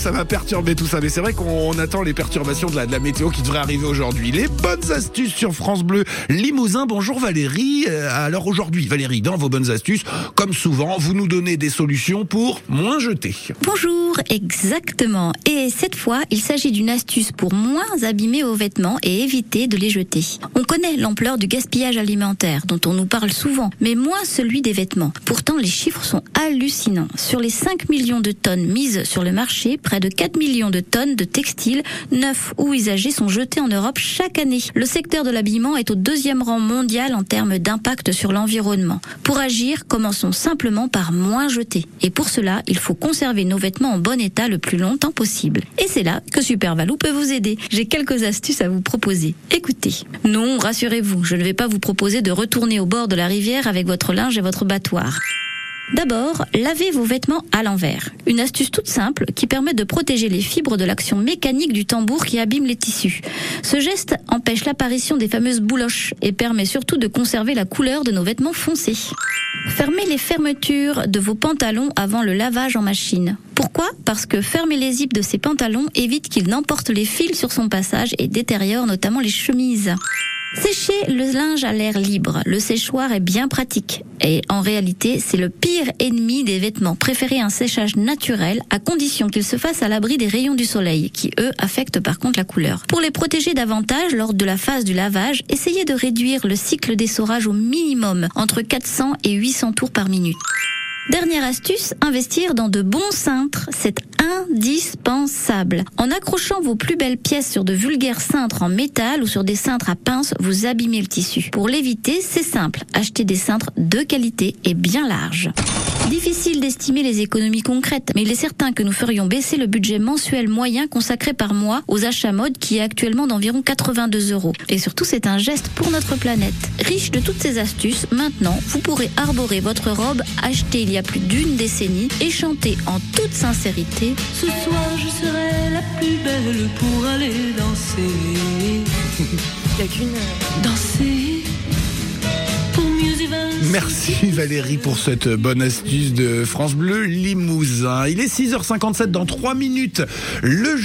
ça va perturber tout ça. Mais c'est vrai qu'on attend les perturbations de la, météo qui devraient arriver aujourd'hui. Les bonnes astuces sur France Bleu Limousin. Bonjour Valérie. Euh, Alors aujourd'hui, Valérie, dans vos bonnes astuces, comme souvent, vous nous donnez des solutions pour moins jeter. Bonjour, exactement. Et cette fois, il s'agit d'une astuce pour moins abîmer vos vêtements et éviter de les jeter. On connaît l'ampleur du gaspillage alimentaire dont on nous parle souvent, mais moins celui des vêtements. Pourtant, les chiffres sont hallucinants. Sur les 5 millions de tonnes mises sur le marché, près de 4 millions de tonnes de textiles neufs ou usagés sont jetés en Europe chaque année. Le secteur de l'habillement est au deuxième rang mondial en termes d'impact sur l'environnement. Pour agir, commençons simplement par moins jeter. Et pour cela, il faut conserver nos vêtements en bon état le plus longtemps possible. Et c'est là que Super Valou peut vous aider. J'ai quelques astuces à vous proposer. Écoutez. Non, rassurez-vous, je ne vais pas vous proposer de retourner au bord de la rivière avec votre linge et votre battoir. D'abord, lavez vos vêtements à l'envers. Une astuce toute simple qui permet de protéger les fibres de l'action mécanique du tambour qui abîme les tissus. Ce geste empêche l'apparition des fameuses bouloches et permet surtout de conserver la couleur de nos vêtements foncés. Fermez les fermetures de vos pantalons avant le lavage en machine. Pourquoi? Parce que fermer les zips de ces pantalons évite qu'ils n'emportent les fils sur son passage et détériore notamment les chemises. Sécher le linge à l'air libre. Le séchoir est bien pratique. Et en réalité, c'est le pire ennemi des vêtements. Préférez un séchage naturel à condition qu'il se fasse à l'abri des rayons du soleil, qui eux affectent par contre la couleur. Pour les protéger davantage lors de la phase du lavage, essayez de réduire le cycle d'essorage au minimum, entre 400 et 800 tours par minute. Dernière astuce, investir dans de bons cintres, indispensable. En accrochant vos plus belles pièces sur de vulgaires cintres en métal ou sur des cintres à pince, vous abîmez le tissu. Pour l'éviter, c'est simple, achetez des cintres de qualité et bien larges. Difficile d'estimer les économies concrètes, mais il est certain que nous ferions baisser le budget mensuel moyen consacré par mois aux achats mode qui est actuellement d'environ 82 euros. Et surtout, c'est un geste pour notre planète. Riche de toutes ces astuces, maintenant, vous pourrez arborer votre robe achetée il y a plus d'une décennie et chanter en toute sincérité Ce soir je serai la plus belle pour aller danser. Il a qu'une... Danser pour mieux évincer. Merci Valérie pour cette bonne astuce de France Bleu Limousin. Il est 6h57 dans 3 minutes. Le jour